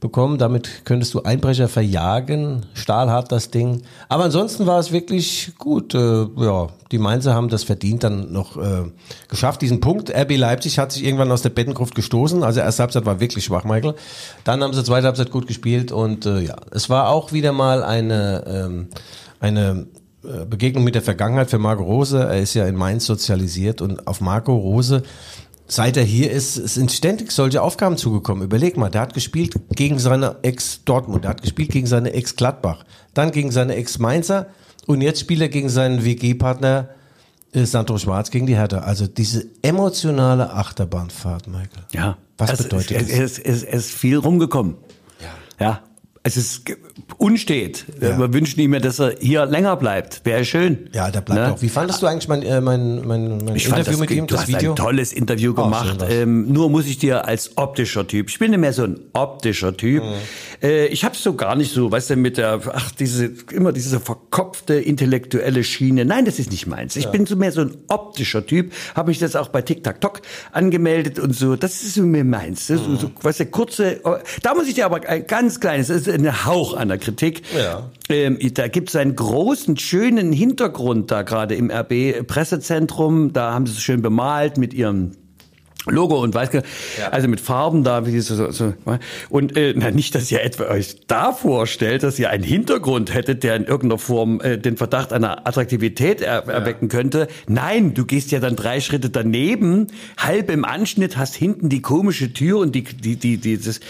bekommen. Damit könntest du Einbrecher verjagen. Stahlhart das Ding. Aber ansonsten war es wirklich gut. Äh, ja, die Mainzer haben das verdient dann noch äh, geschafft. Diesen Punkt. RB Leipzig hat sich irgendwann aus der Bettengruft gestoßen. Also erste Halbzeit war wirklich schwach, Michael. Dann haben sie zweite Halbzeit gut gespielt und äh, ja, es war auch wieder mal eine ähm, eine äh, Begegnung mit der Vergangenheit für Marco Rose. Er ist ja in Mainz sozialisiert und auf Marco Rose Seit er hier ist, sind ständig solche Aufgaben zugekommen. Überleg mal, der hat gespielt gegen seine Ex Dortmund, der hat gespielt gegen seine Ex Gladbach, dann gegen seine Ex Mainzer und jetzt spielt er gegen seinen WG-Partner äh, Sandro Schwarz gegen die Hertha. Also diese emotionale Achterbahnfahrt, Michael. Ja. Was bedeutet es, das? es, es, es ist viel rumgekommen. Ja. Ja. Es ist unstet. Ja. Wir wünschen ihm ja, dass er hier länger bleibt. Wäre schön. Ja, der bleibt Ne? auch. Wie fandest du eigentlich mein, äh, mein, mein, mein Ich Interview das, mit ihm, du das hast Video? ein tolles Interview Oh, gemacht. war's. ähm, nur muss ich dir als optischer Typ, ich bin ja mehr so ein optischer Typ. Mhm. Äh, ich hab's so gar nicht so, weißt du, mit der, ach, diese, immer diese verkopfte intellektuelle Schiene. Nein, das ist nicht meins. Ich bin so mehr so ein optischer Typ. Habe mich das auch bei TikTok angemeldet und so. Das ist so mir meins. Ist so, weißt du, kurze, oh, da muss ich dir aber ein ganz kleines, ein Hauch an der Kritik. Ja. Ähm, da gibt's einen großen, schönen Hintergrund da gerade im RB-Pressezentrum. Da haben sie es schön bemalt mit ihrem Logo und weiß gar- also mit Farben da wie so, so, so. und äh, na, nicht, dass ihr etwa euch da vorstellt, dass ihr einen Hintergrund hättet, der in irgendeiner Form äh, den Verdacht einer Attraktivität er, erwecken könnte. Nein, du gehst ja dann drei Schritte daneben, halb im Anschnitt, hast hinten die komische Tür und die die die dieses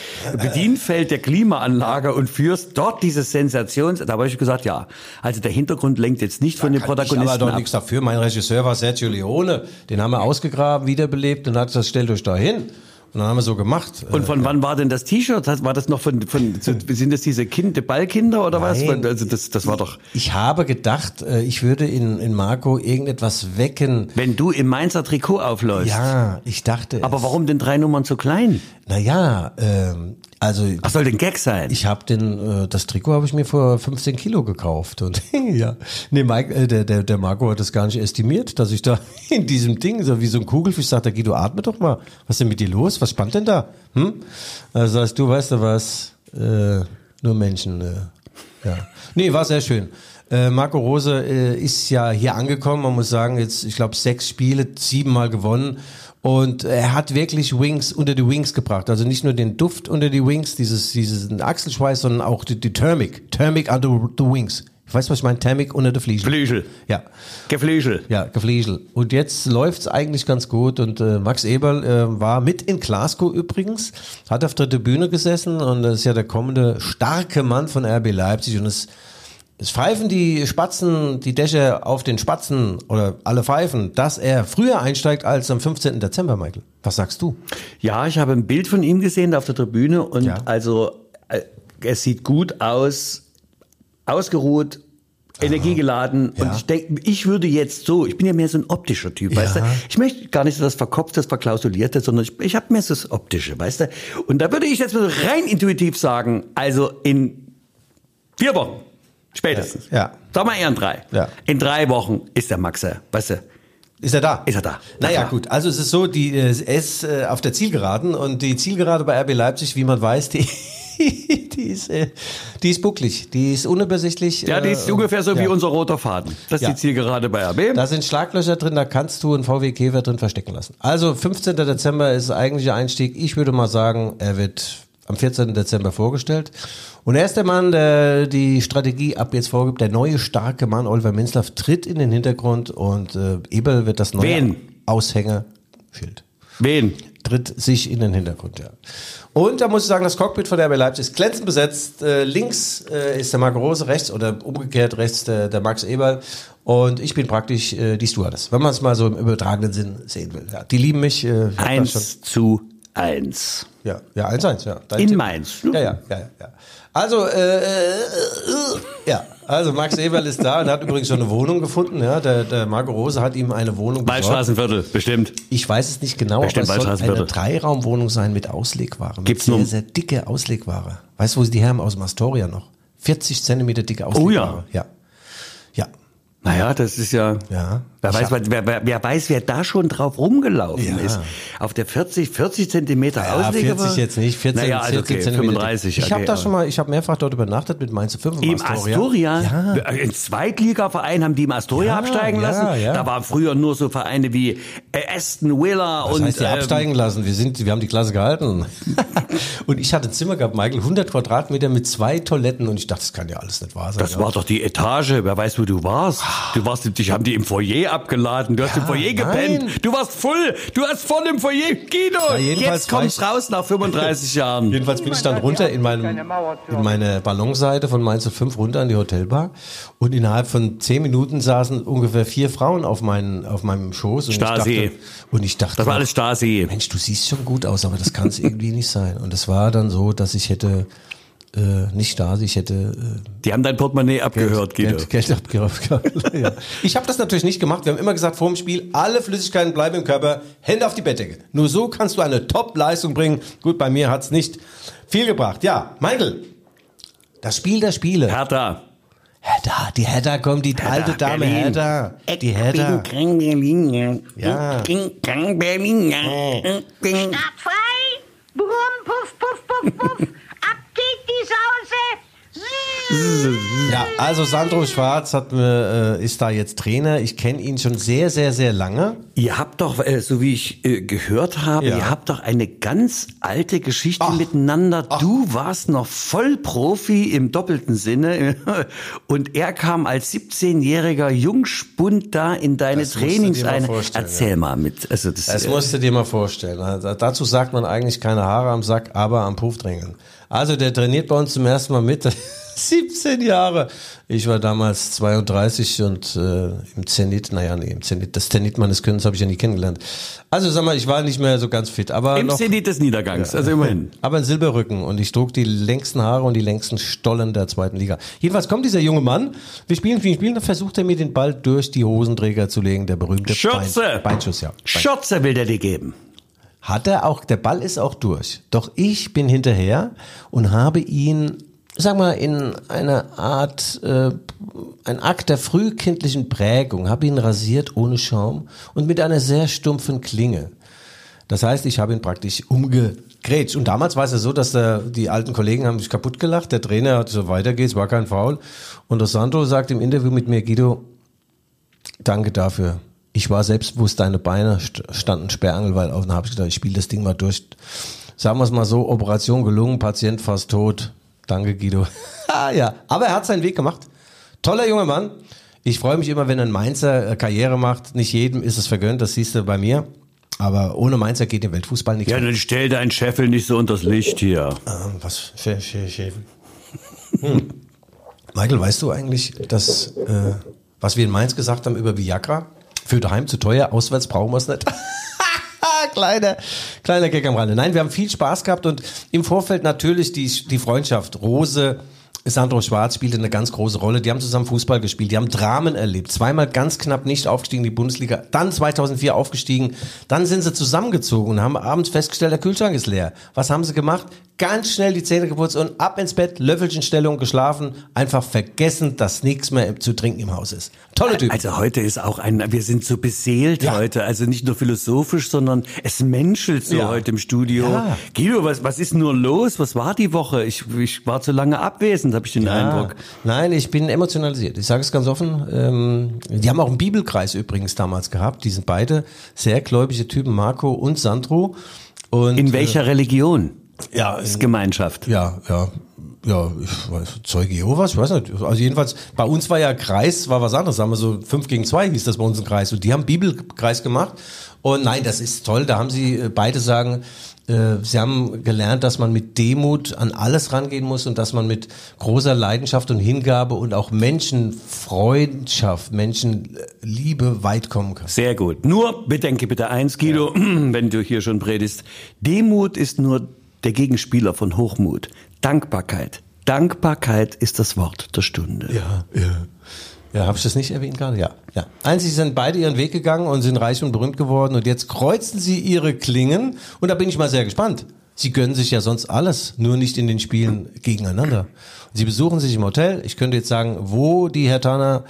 Bedienfeld der Klimaanlage und führst dort dieses Sensations. Da habe ich gesagt, ja, also der Hintergrund lenkt jetzt nicht von den Ich Protagonisten aber doch ab. nichts dafür. Mein Regisseur war Sergio Leone. Den haben wir ausgegraben, wiederbelebt und hat gesagt, stellt euch da hin. Und dann haben wir so gemacht. Und von wann war denn das T-Shirt? War das noch von, von sind das diese kind, Ballkinder oder was? Nein. Also das, das war doch, Ich habe gedacht, äh, ich würde in, in Marco irgendetwas wecken. wenn du im Mainzer Trikot aufläufst. Ja, ich dachte. Aber warum denn drei Nummern zu klein? Naja, ähm, Also Was soll denn Gag sein? ich habe den, äh, das Trikot habe ich mir vor 15 Kilo gekauft und ja, nee, Mike, äh, der, der, der Marco hat das gar nicht estimiert, dass ich da in diesem Ding so wie so ein Kugelfisch sagt, da Guido, atme doch mal, was ist denn mit dir los? Was spannt denn da? Hm? Also sagst du, weißt du was? Äh, nur Menschen. Äh, ja, nee, war sehr schön. Äh, Marco Rose äh, ist ja hier angekommen. Man muss sagen, jetzt, ich glaube, sechs Spiele, siebenmal gewonnen. Und er hat wirklich Wings unter die Wings gebracht. Also nicht nur den Duft unter die Wings, dieses, dieses Achselschweiß, sondern auch die, die Thermik. Thermik under the Wings. Ich weiß, was ich meine. Thermik unter der Fliegel. Flügel. Ja. Geflügel. Ja, Gefliegel. Und jetzt läuft's eigentlich ganz gut. Und äh, Max Eberl äh, war mit in Glasgow übrigens, hat auf der Tribüne gesessen und das ist ja der kommende starke Mann von RB Leipzig. Und es, es pfeifen die Spatzen, die Dächer auf den Spatzen oder alle pfeifen, dass er früher einsteigt als am 15. Dezember, Michael. Was sagst du? Ja, ich habe ein Bild von ihm gesehen auf der Tribüne und Ja. also äh, es sieht gut aus, ausgeruht, energiegeladen Ja. und ich denke, ich würde jetzt so, ich bin ja mehr so ein optischer Typ, weißt du? Ich möchte gar nicht so das Verkopfte, das Verklausulierte, sondern ich, ich habe mehr so das Optische, weißt du? Und da würde ich jetzt mal rein intuitiv sagen, also in vier Wochen, spätestens. Ja. Sag mal eher in drei. Ja. In drei Wochen ist der Maxe, weißt du? Ist er da? Ist er da. Na Naja, gut. Also es ist so, die, äh, er ist äh, auf der Zielgeraden und die Zielgerade bei RB Leipzig, wie man weiß, die, die ist, äh, die ist bucklig, die ist unübersichtlich. Ja, die ist äh, ungefähr so wie ja. unser roter Faden. Das ist Ja. die Zielgerade bei RB. Da sind Schlaglöcher drin, da kannst du einen VW Käfer drin verstecken lassen. Also 15. Dezember ist der eigentliche Einstieg. Ich würde mal sagen, er wird am 14. Dezember vorgestellt. Und er ist der Mann, der die Strategie ab jetzt vorgibt. Der neue starke Mann, Oliver Minzlaff, tritt in den Hintergrund und äh, Eberl wird das neue Wen? Aushängeschild. Wen? Tritt sich in den Hintergrund, ja. Und da muss ich sagen, das Cockpit von der RB Leipzig ist glänzend besetzt. Äh, links äh, ist der Marco Rose, rechts oder umgekehrt rechts der, der Max Eberl. Und ich bin praktisch äh, die Stewardess, wenn man es mal so im übertragenen Sinn sehen will. Ja, die lieben mich. Äh, Eins zu eins. ja, ja, 1-1, ja. Dein In Tipp. Mainz. Ja, ja, ja, ja, ja. Also, äh, äh, ja, also Max Eberl ist da und hat übrigens schon eine Wohnung gefunden. Ja, der, der Marco Rose hat ihm eine Wohnung besorgt. Waldstraßenviertel, bestimmt. Ich weiß es nicht genau, aber Bestimmt es soll eine. Dreiraumwohnung sein mit Auslegware. Mit Gibt's sehr, sehr dicke Auslegware. Weißt du, wo sie die haben? Aus dem Astoria noch. 40 Zentimeter dicke Auslegware. ja. Ja. Naja, das ist ja. Ja. Wer weiß, wer, wer, wer weiß, wer da schon drauf rumgelaufen Ja. ist. Auf der 40, 40 Zentimeter Ja, Ausleger 40 jetzt nicht, 14, naja, also 14 okay, Zentimeter. 35. Ich habe okay, da aber- schon mal, ich habe mehrfach dort übernachtet mit Mainz 5 Im Astoria? Ja. Ein Zweitligaverein haben die im Astoria Ja, absteigen lassen. Da waren früher nur so Vereine wie äh, Aston Villa und heißt die ähm, absteigen lassen? Wir sind, wir haben die Klasse gehalten. und ich hatte ein Zimmer gehabt, Michael, 100 Quadratmeter mit zwei Toiletten und ich dachte, das kann ja alles nicht wahr sein. Das war doch die Etage. Wer weiß, wo du warst. Du warst, dich haben die im Foyer abgeladen. Du hast im Foyer gepennt. nein. Du warst voll. Du hast voll im Foyer. Guido, Ja, jedenfalls jetzt kommst war raus nach 35 Jahren. Jedenfalls bin ich dann runter in, meinem, in meine Ballonseite von Mainz 5 runter an die Hotelbar und innerhalb von zehn Minuten saßen ungefähr vier Frauen auf, meinen, auf meinem Schoß. Und Stasi. Ich dachte, und ich dachte, Das war alles Stasi. Mensch, du siehst schon gut aus, aber das kann es irgendwie nicht sein. Und es war dann so, dass ich hätte, äh, nicht Stasi, ich hätte äh, Die haben dein Portemonnaie abgehört, Guido. Geld, Geld abgeraubt. ja. Ich habe das natürlich nicht gemacht. Wir haben immer gesagt, vor dem Spiel, alle Flüssigkeiten bleiben im Körper, Hände auf die Bettdecke. Nur so kannst du eine Top-Leistung bringen. Gut, bei mir hat's nicht viel gebracht. Ja, Michael, das Spiel der Spiele. Hertha. Hertha, die Hertha kommt, die alte Dame Berlin. Hertha. Die Hertha. kein Berliner. Ja. Ich bin kein Berliner. Ich bin Ab frei! Brumm, puff, puff, puff, puff! Ab geht die Sause! Ja, also Sandro Schwarz hat äh, ist da jetzt Trainer. Ich kenne ihn schon sehr, sehr, sehr lange. Ihr habt doch, äh, so wie ich äh, gehört habe, Ja. ihr habt doch eine ganz alte Geschichte Ach. miteinander. Du warst noch Vollprofi im doppelten Sinne und er kam als 17-jähriger Jungspund da in deine Das Trainingseinheit. Erzähl mal mit. Also das, Das äh, musst du dir mal vorstellen. Dazu sagt man eigentlich keine Haare am Sack, aber am Puff drängeln. Also der trainiert bei uns zum ersten Mal mit. 17 Jahre. Ich war damals 32 und äh, im Zenit, naja, nee, im Zenit, das Zenit meines Könnens habe ich ja nie kennengelernt. Also sag mal, ich war nicht mehr so ganz fit, aber Im noch, Zenit des Niedergangs, also immerhin. aber ein Silberrücken und ich trug die längsten Haare und die längsten Stollen der zweiten Liga. Jedenfalls kommt dieser junge Mann, wir spielen, spielen, spielen, dann versucht er mir den Ball durch die Hosenträger zu legen, der berühmte Schürze! Bein, Beinschuss, ja. Bein. Schürze will der dir geben. Hat er auch, der Ball ist auch durch. Doch ich bin hinterher und habe ihn, sag mal, in einer Art, äh, ein Akt der frühkindlichen Prägung, habe ihn rasiert ohne Schaum und mit einer sehr stumpfen Klinge. Das heißt, ich habe ihn praktisch umgegrätscht. Und damals war es ja so, dass der, die alten Kollegen haben sich kaputt gelacht. Der Trainer hat so weiter geht's, war kein Foul. Und der sagt im Interview mit mir, Guido, danke dafür. Ich war selbstbewusst, deine Beine st- standen sperrangelweit auf. Und habe ich gedacht, ich spiele das Ding mal durch. Sagen wir es mal so, Operation gelungen, Patient fast tot. Danke, Guido. ah, ja, aber er hat seinen Weg gemacht. Toller junger Mann. Ich freue mich immer, wenn ein Mainzer äh, Karriere macht. Nicht jedem ist es vergönnt, das siehst du bei mir. Aber ohne Mainzer geht im Weltfußball nichts. Ja, dann stell deinen Scheffel nicht so unters Licht hier. Ähm, was für, für Schäfen? Hm. Michael, weißt du eigentlich, dass, äh, was wir in Mainz gesagt haben über Viagra? Für daheim zu teuer, auswärts brauchen wir es nicht. kleiner, kleiner Gag am Rande. Nein, wir haben viel Spaß gehabt und im Vorfeld natürlich die, die Freundschaft. Rose, Sandro Schwarz spielte eine ganz große Rolle. Die haben zusammen Fußball gespielt, die haben Dramen erlebt. Zweimal ganz knapp nicht aufgestiegen in die Bundesliga, dann 2004 aufgestiegen. Dann sind sie zusammengezogen und haben abends festgestellt, der Kühlschrank ist leer. Was haben sie gemacht? Ganz schnell die Zähne geputzt und ab ins Bett, Löffelchenstellung geschlafen, einfach vergessen, dass nichts mehr zu trinken im Haus ist. Tolle Typ. Also heute ist auch ein, wir sind so beseelt Ja. heute, also nicht nur philosophisch, sondern es menschelt so Ja. heute im Studio. Ja. Guido, was, was ist nur los? Was war die Woche? Ich, ich war zu lange abwesend, habe ich den Eindruck. Nein, ich bin emotionalisiert. Ich sage es ganz offen. Ähm, die haben auch einen Bibelkreis übrigens damals gehabt. Die sind beide sehr gläubige Typen, Marco und Sandro. Und, In welcher Religion? äh, ja, ist Gemeinschaft. ja, ja, ja, ich weiß, Zeuge Jehovas, ich weiß nicht. Also jedenfalls, bei uns war ja Kreis, war was anderes. Sagen wir so, fünf gegen zwei hieß das bei uns ein Kreis. Und die haben Bibelkreis gemacht. Und nein, das ist toll. Da haben sie äh, beide sagen, äh, sie haben gelernt, dass man mit Demut an alles rangehen muss und dass man mit großer Leidenschaft und Hingabe und auch Menschenfreundschaft, Menschenliebe weit kommen kann. Sehr gut. Nur bedenke bitte eins, Guido, wenn du hier schon predigst. Demut ist nur der Gegenspieler von Hochmut. Dankbarkeit. Dankbarkeit ist das Wort der Stunde. Ja, ja. Ja, habe ich das nicht erwähnt gerade? Ja, ja. Einzig sind beide ihren Weg gegangen und sind reich und berühmt geworden und jetzt kreuzen sie ihre Klingen und da bin ich mal sehr gespannt. Sie gönnen sich ja sonst alles, nur nicht in den Spielen gegeneinander. Sie besuchen sich im Hotel. Ich könnte jetzt sagen, wo die Herr Tana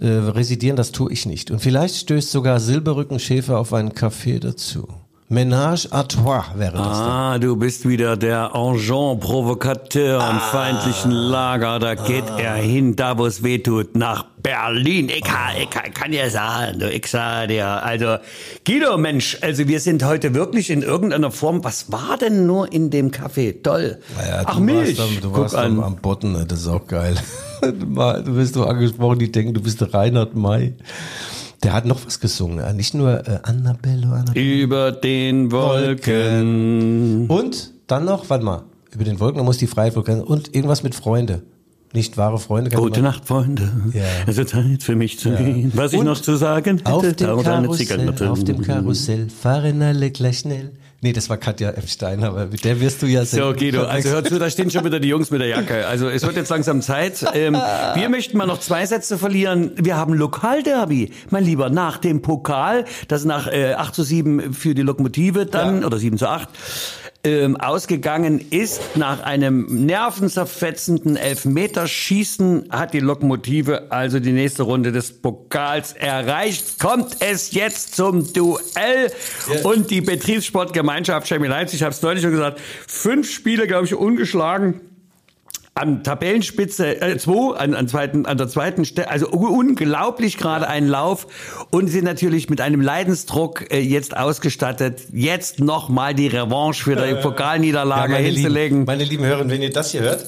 äh, residieren, das tue ich nicht. Und vielleicht stößt sogar Silberrücken Schäfer auf einen Café dazu. Ménage à trois wäre das dann. Ah, du bist wieder der Agent Provokateur Ah. im feindlichen Lager. Da geht er hin, da wo es weh tut, nach Berlin. Ich, kann- ich kann, kann ja sagen, du, ich sag dir. Also, Guido, Mensch, also wir sind heute wirklich in irgendeiner Form. Was war denn nur in dem Café? Toll. Naja, Ach, Milch. Warst du Guck warst an. am, Botten, ne? das ist auch geil. Du wirst doch angesprochen, die denken, du bist der Reinhard May. Der hat noch was gesungen, äh, nicht nur äh, Annabello, Annabello. Über den Wolken. Und dann noch, warte mal, über den Wolken, da muss die Freiheit Vulkan und irgendwas mit Freunde. Nicht wahre Freunde. Gute Nacht, Freunde. Ja. Es wird Zeit für mich zu gehen. Was ich Und noch zu sagen hätte, Auf dem, Karussell, auf dem Karussell fahren alle gleich schnell. Nee, das war Katja F. Stein, aber mit der wirst du ja So, Guido, also hör zu, da stehen schon wieder die Jungs mit der Jacke. Also es wird jetzt langsam Zeit. Ähm, wir möchten mal noch zwei Sätze verlieren. Wir haben Lokalderby, mein Lieber, nach dem Pokal, das nach äh, 8 zu 7 für die Lokomotive dann, oder 7 zu 8, ähm, ausgegangen ist. Nach einem nervenzerfetzenden Elfmeterschießen hat die Lokomotive also die nächste Runde des Pokals erreicht. Kommt es jetzt zum Duell und die Betriebssportgemeinschaft Chemie Leipzig, ich habe es neulich schon gesagt, fünf Spiele, glaube ich, ungeschlagen an Tabellenspitze äh, zwei, an, an, zweiten, an der zweiten Stelle, also unglaublich gerade ein Lauf und sind natürlich mit einem Leidensdruck äh, jetzt ausgestattet, jetzt nochmal die Revanche für die Pokalniederlage meine hinzulegen. Lieben, meine lieben Hörer, wenn ihr das hier hört,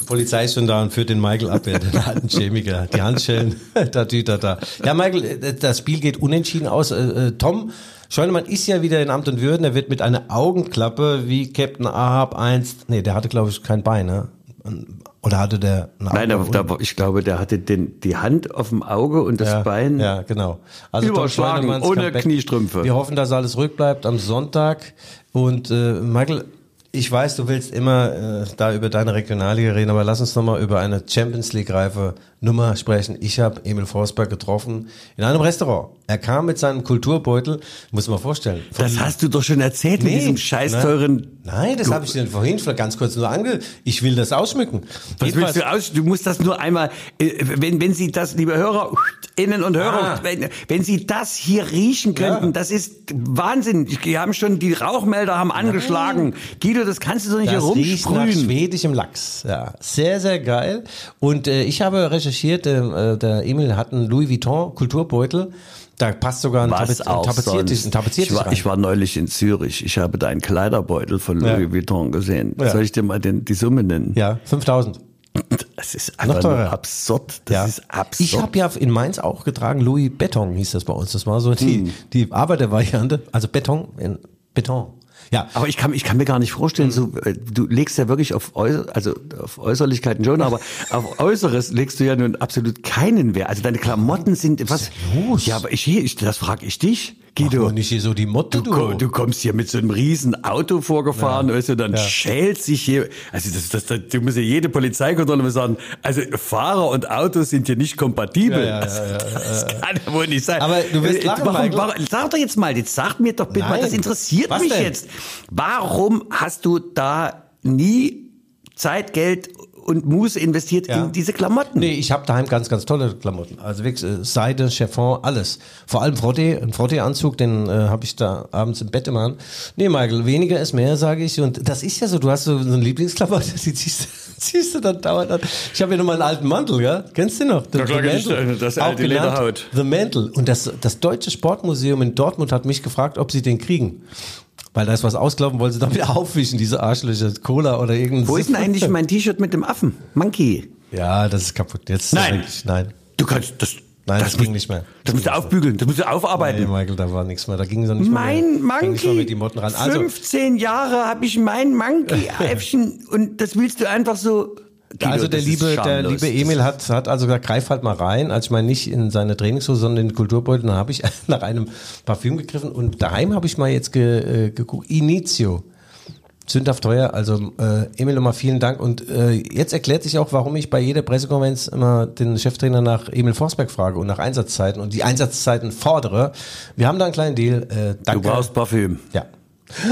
die Polizei ist schon da und führt den Michael ab, ja, den alten Chemiker. Die Handschellen, da, da, da, da. Ja, Michael, äh, das Spiel geht unentschieden aus. Äh, äh, Tom Scheunemann ist ja wieder in Amt und Würden. Er wird mit einer Augenklappe wie Captain Ahab einst, nee, der hatte, glaube ich, kein Bein, ne? Oder hatte der eine Nein, da, da, ich glaube, der hatte den, die Hand auf dem Auge und das ja, Bein. Ja, genau. Also Überschlagen, ohne Comeback. Kniestrümpfe. Wir hoffen, dass alles ruhig bleibt am Sonntag. Und äh, Michael, Ich weiß, du willst immer äh, da über deine Regionalliga reden, aber lass uns nochmal über eine Champions League-reife Nummer sprechen. Ich habe Emil Forsberg getroffen in einem Restaurant. Er kam mit seinem Kulturbeutel, muss man vorstellen. Das hast du doch schon erzählt mit Nee, diesem scheiß nein. teuren. Nein, das habe ich dir vorhin ganz kurz nur ange... Ich will das ausschmücken. Was willst du aus? Du musst das nur einmal, äh, wenn, wenn Sie das, liebe Hörer, Innen und Hörer, Ah. wenn, wenn Sie das hier riechen könnten, Ja. das ist Wahnsinn. Die haben schon, die Rauchmelder haben angeschlagen. Guido, das kannst du doch nicht Das hier riecht nach rumsprühen. schwedischem Lachs. Ja, sehr, sehr geil. Und äh, ich habe recherchiert, äh, der Emil hat einen Louis Vuitton Kulturbeutel. Da passt sogar ein, Was Tape- auch ein Tapeziertisch, ein. Tapeziertisch ich, war, rein. ich war neulich in Zürich. Ich habe da einen Kleiderbeutel von Ja. Louis Vuitton gesehen. Ja. Soll ich dir mal den, die Summe nennen? ja, 5000. Das ist einfach nur absurd. Das Ja. ist absurd. Ich habe ja in Mainz auch getragen, Louis Beton hieß das bei uns. Das war so die, Hm. die Arbeitervariante, also Beton in Beton. Ja, Aber ich kann, ich kann mir gar nicht vorstellen, so, äh, du legst ja wirklich auf, Äußer, also auf Äußerlichkeiten schon, aber auf Äußeres legst du ja nun absolut keinen Wert. Also deine Klamotten sind, was? los? Ja, aber ich, ich das frage ich dich, Guido. Guido, nicht hier so die Motto, Du, du kommst hier mit so einem riesen Auto vorgefahren, weißt du, dann Ja. schält sich hier, also das, das, das, du musst ja jede Polizeikontrolle mal sagen, also Fahrer und Autos sind hier nicht kompatibel. Ja, ja, das, ja, kann ja wohl nicht sein. Aber du wirst Äh, lachen, warum, warum, sag doch jetzt mal, jetzt sag mir doch bitte mal, Nein. das interessiert Was mich denn? jetzt. Warum hast du da nie Zeit, Geld und Muße investiert Ja. in diese Klamotten? Nee, ich habe daheim ganz, ganz tolle Klamotten. Also wirklich äh, Seide, Chiffon, alles. Vor allem Frotte, ein Frotte-Anzug, den äh, habe ich da abends im Bett immer an. Nee, Michael, weniger ist mehr, sage ich. Und das ist ja so, du hast so, so eine Lieblingsklamotte, die ziehst, ziehst du dann dauernd an. Ich habe ja noch mal einen alten Mantel, ja? Kennst du den noch? Ja, klar, kenn ich den. Das Auch alte Lederhaut. The Mantle. Und das, das Deutsche Sportmuseum in Dortmund hat mich gefragt, ob sie den kriegen. Weil da ist was ausgelaufen, wollen sie dann wieder aufwischen, diese Arschlöcher, Cola oder irgendwas. Wo ist denn eigentlich mein T-Shirt mit dem Affen? Monkey. Ja, das ist kaputt. Jetzt Nein. Wirklich, nein. Du kannst das. Nein, das, das ging nicht mehr. Das musst du aufbügeln, das musst du Nee, aufarbeiten. Michael, da war nichts mehr. Da ging so nicht Mein mehr. Mehr Monkey. mit die Motten ran. Also, 15 Jahre habe ich mein Monkey-Äffchen und das willst du einfach so. Guido, also der liebe, der liebe Emil hat, hat also gesagt, greif halt mal rein. Als ich mal nicht in seine Trainingshose, sondern in den Kulturbeutel, dann habe ich nach einem Parfüm gegriffen und daheim habe ich mal jetzt ge, äh, geguckt. Initio. Sündhaft teuer. Also äh, Emil nochmal vielen Dank. Und äh, jetzt erklärt sich auch, warum ich bei jeder Pressekonferenz immer den Cheftrainer nach Emil Forsberg frage und nach Einsatzzeiten und die Einsatzzeiten fordere. Wir haben da einen kleinen Deal. Äh, Du danke. brauchst Parfüm. Ja.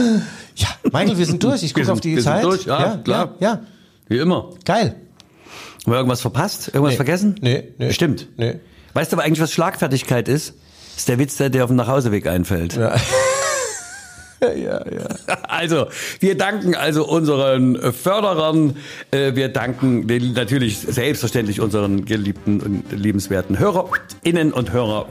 Ja, Michael, wir sind durch. Ich gucke sind- auf die wir sind Zeit. durch, ja, klar. Ja, ja, Wie immer. geil. Haben wir irgendwas verpasst? Irgendwas Nee. vergessen? Nee, nee. Stimmt. Nee. Weißt du aber eigentlich, was Schlagfertigkeit ist? Ist der Witz, der dir auf dem Nachhauseweg einfällt. Ja. ja, ja. Also, wir danken also unseren Förderern. Äh, Wir danken natürlich selbstverständlich unseren geliebten und liebenswerten HörerInnen und Hörer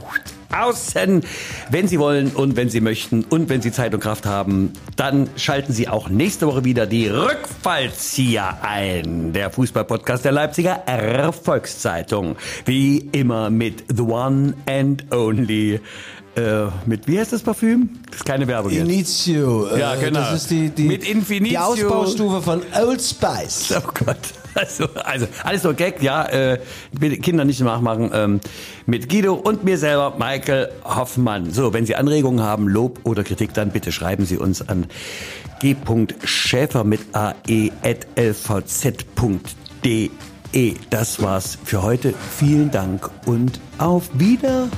außen. Wenn Sie wollen und wenn Sie möchten und wenn Sie Zeit und Kraft haben, dann schalten Sie auch nächste Woche wieder die Rückfallzieher ein. Der Fußballpodcast der Leipziger Erfolgszeitung. Wie immer mit The One and Only. Äh, mit, wie heißt das Parfüm? Das ist keine Werbung. Initio. äh, Ja, genau. Das ist die, die, Mit Infinitio. die Ausbaustufe von Old Spice. Oh Gott. Also, also alles nur Gag, ja. Äh, Kinder nicht nachmachen. Ähm, mit Guido und mir selber, Michael Hoffmann. So, wenn Sie Anregungen haben, Lob oder Kritik, dann bitte schreiben Sie uns an g.schäfer mit ae at lvz.de. Das war's für heute. Vielen Dank und auf Wiederhören.